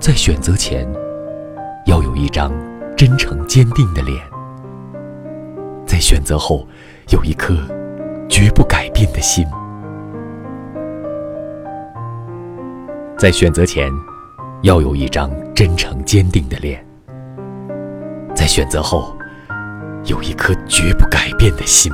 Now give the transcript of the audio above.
在选择前要有一张真诚坚定的脸在选择后有一颗绝不改变的心。在选择前要有一张真诚坚定的脸在选择后有一颗绝不改变的心。